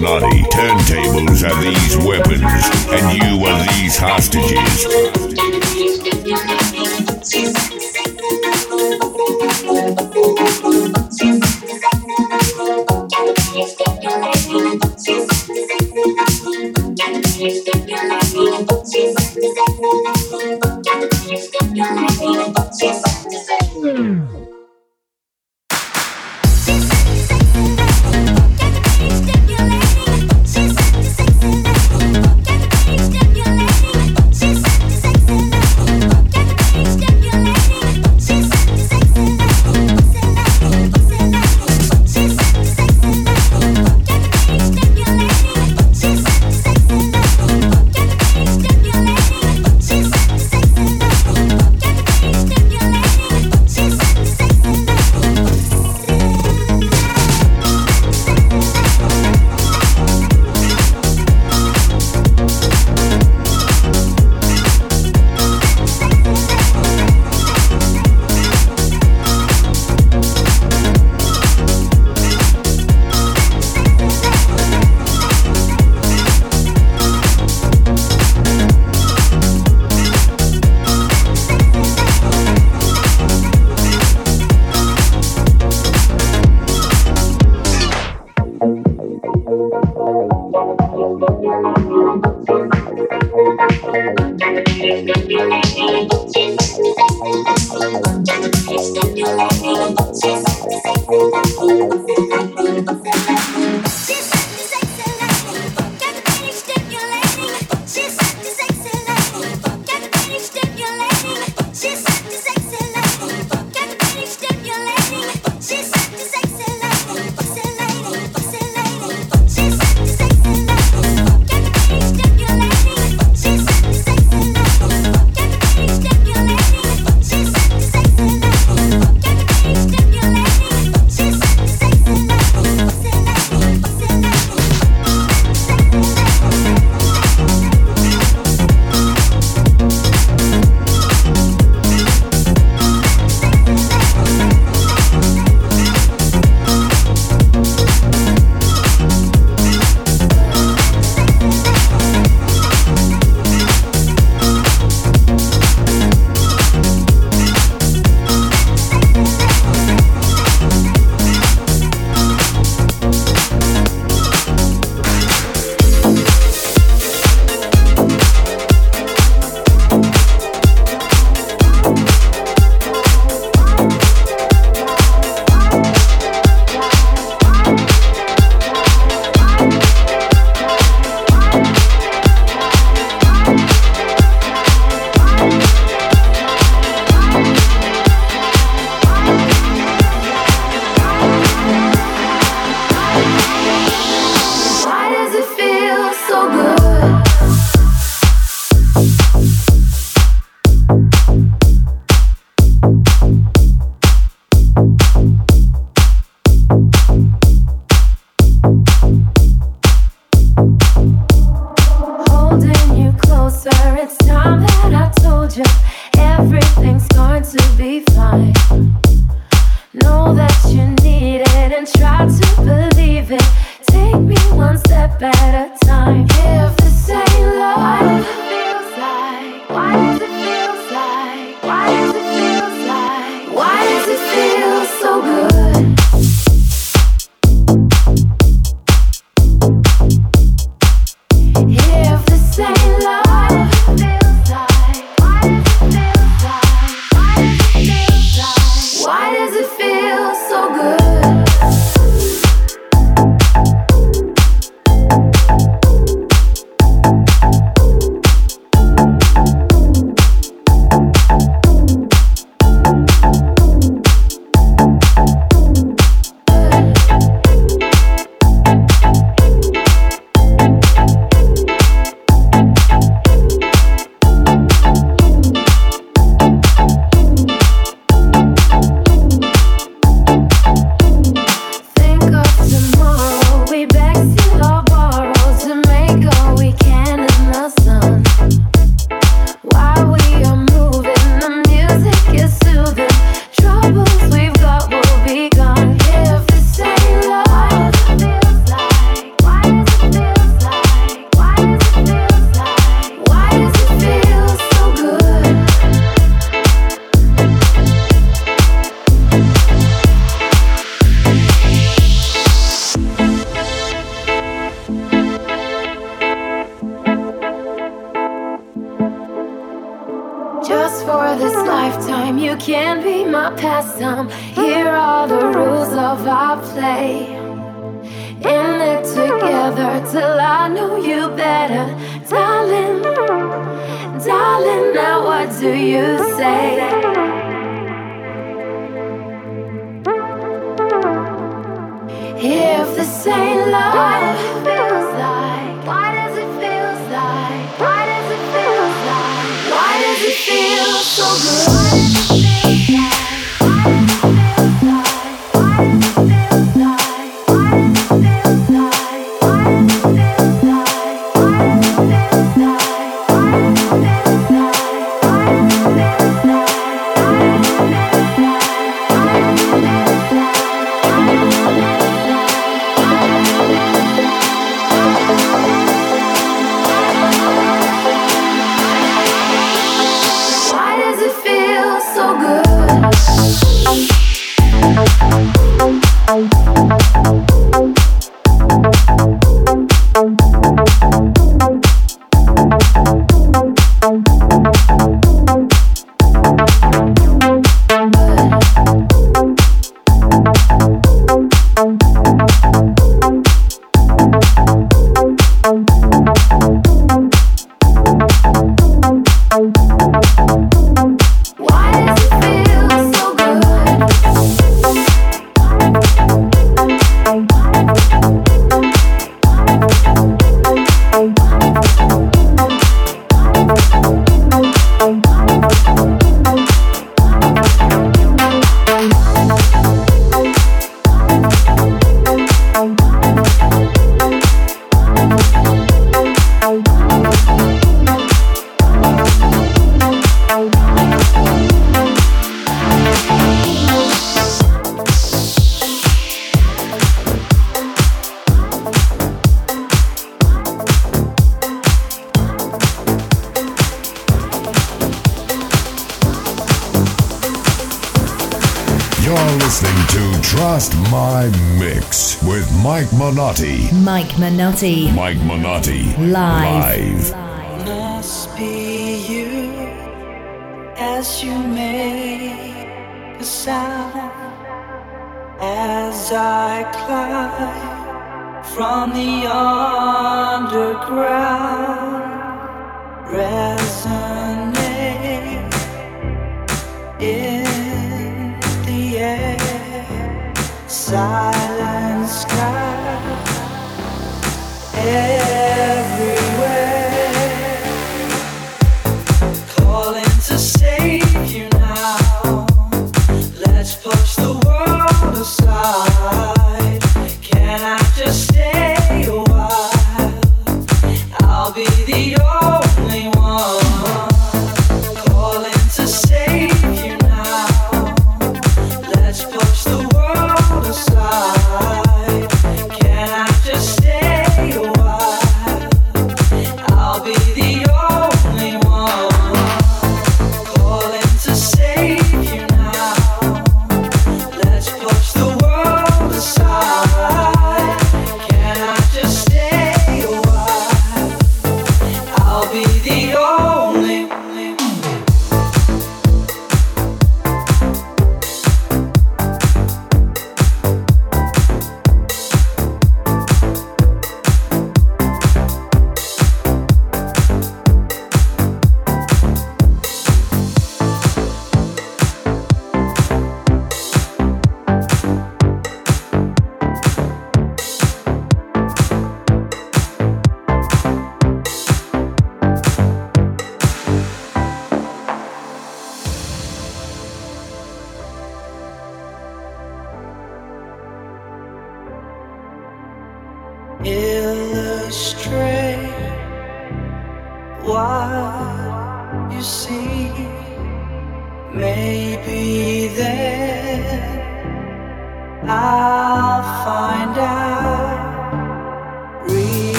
Turntables are these weapons, and you are these hostages. Minotti. Mike Minotti. Live. Live.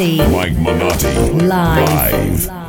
Mike Minotti. Live. Live.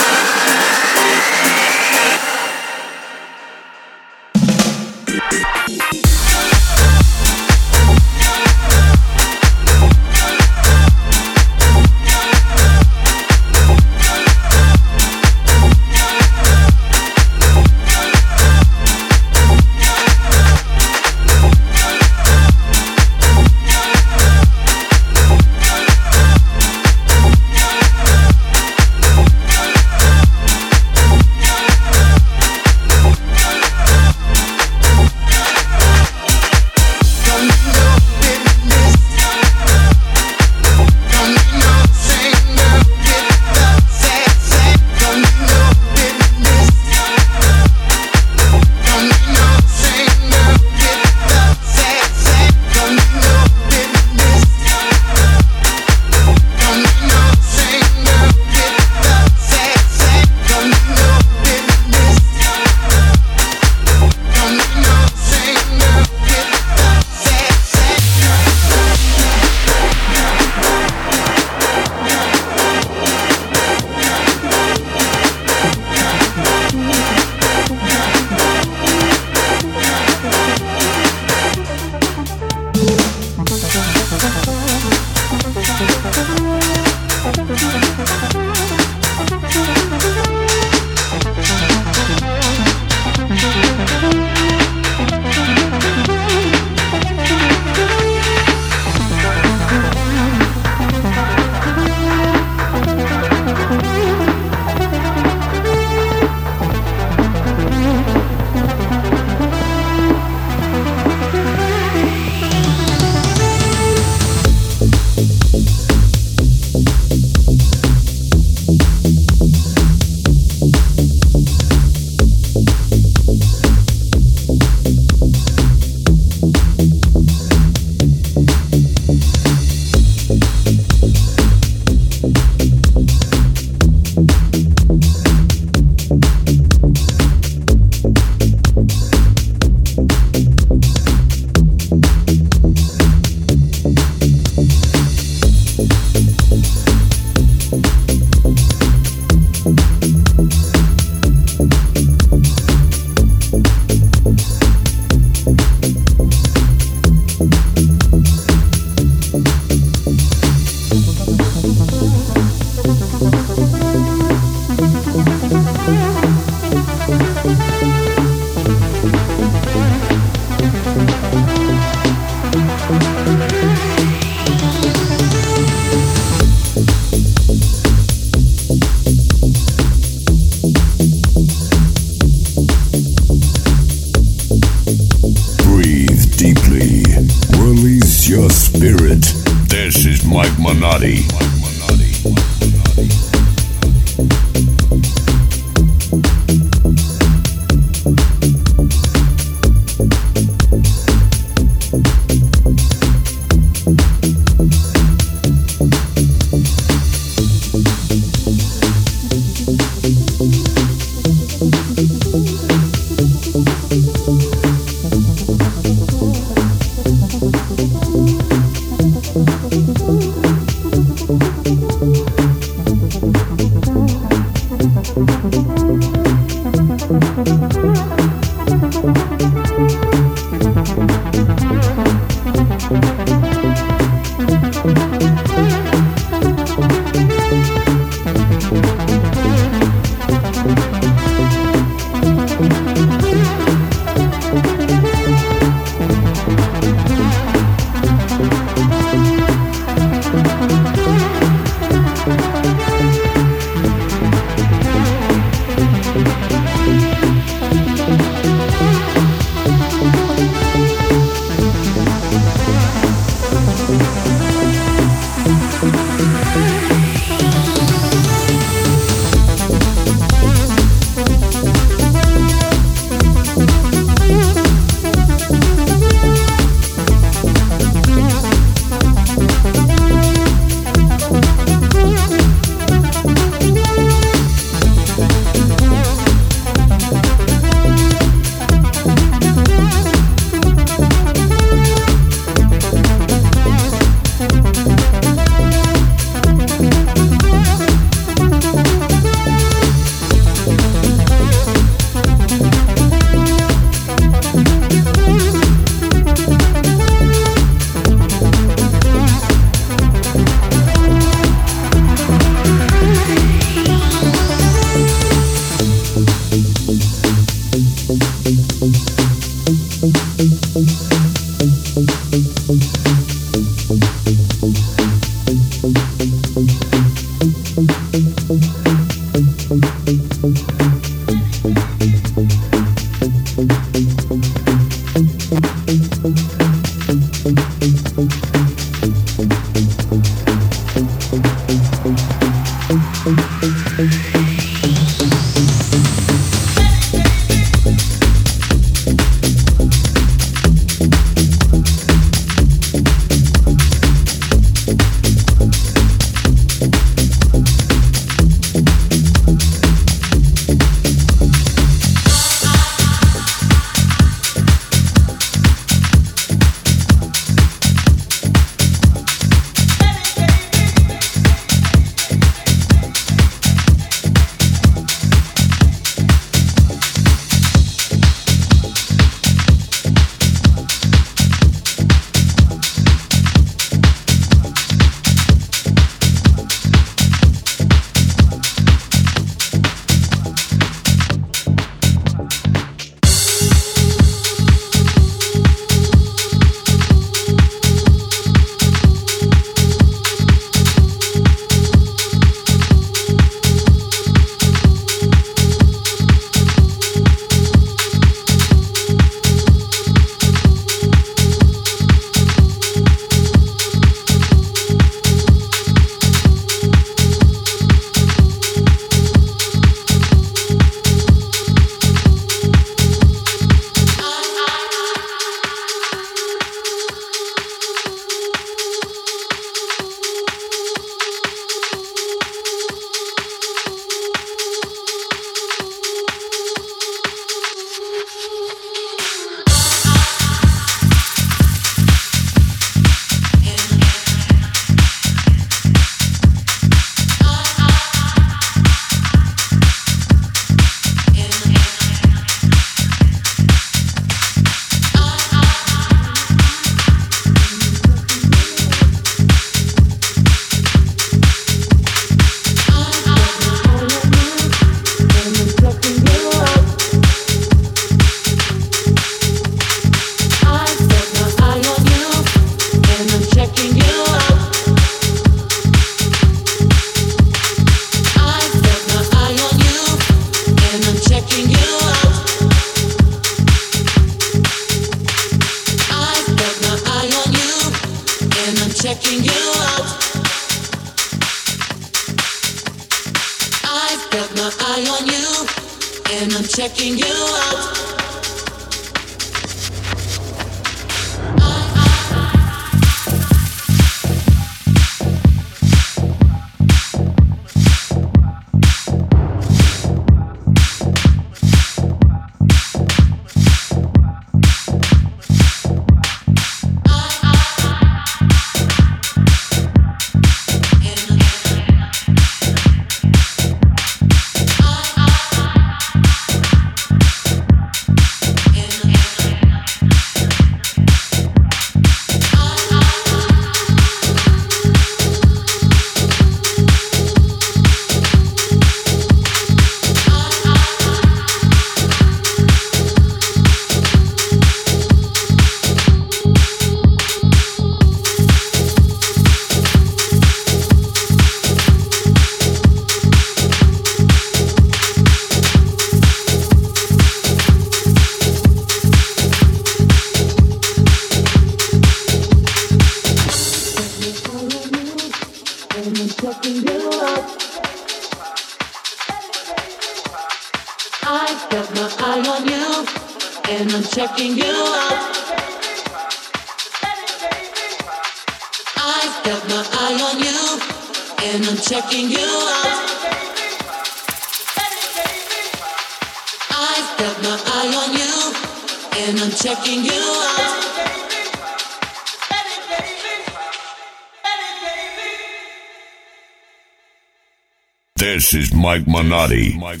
This is Mike Minotti. Mike.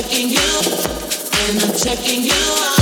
checking you, and I'm checking you out.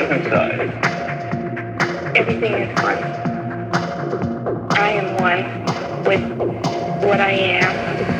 I am one with what I am.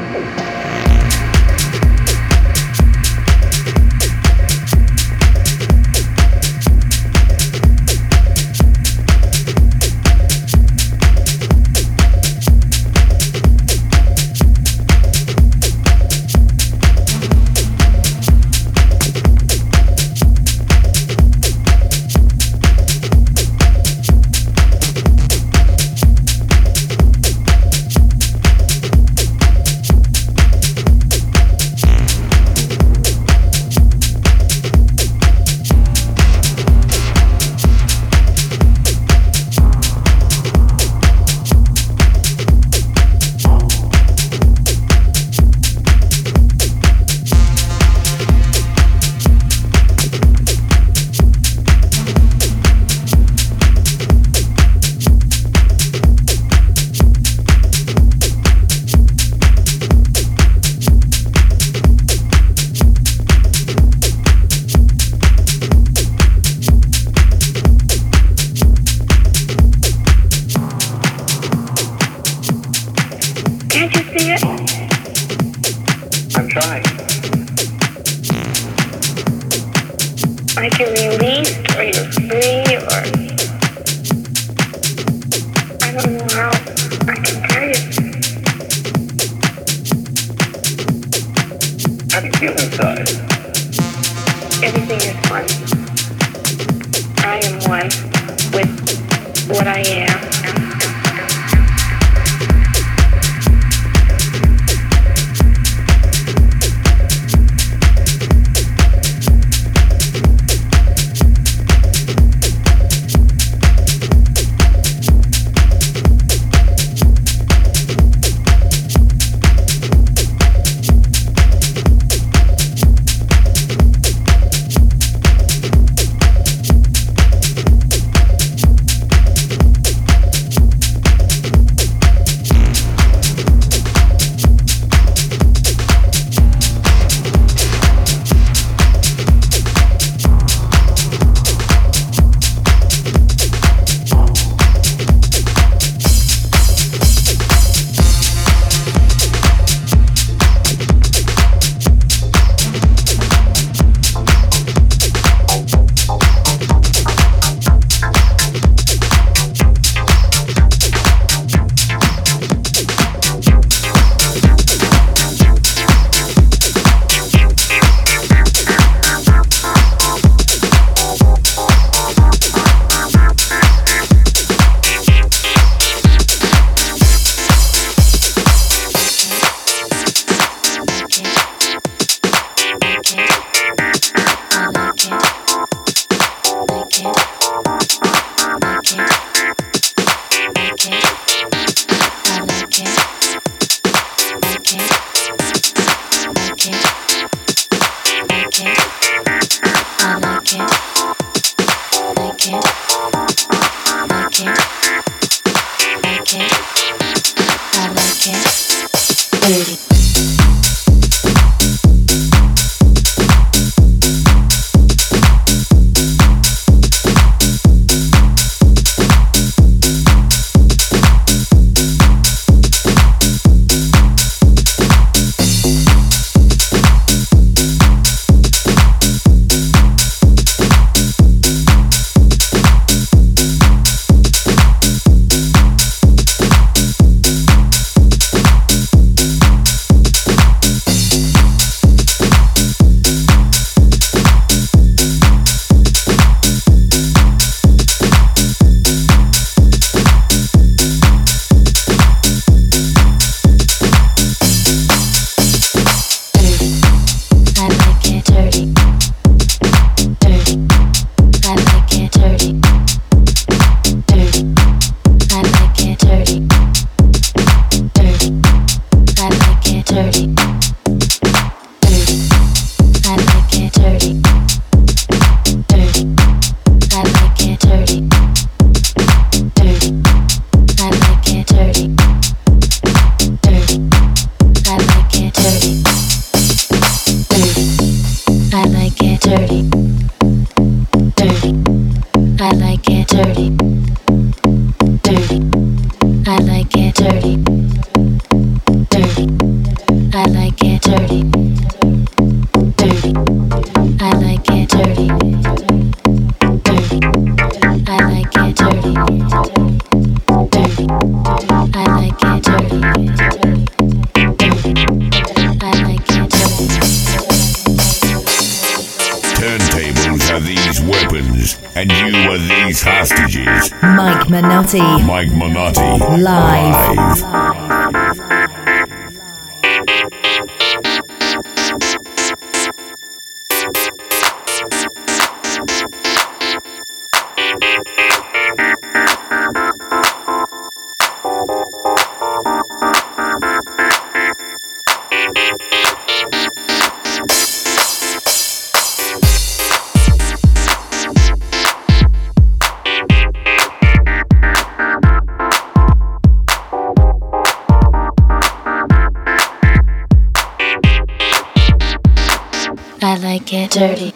Minotti. Mike get dirty.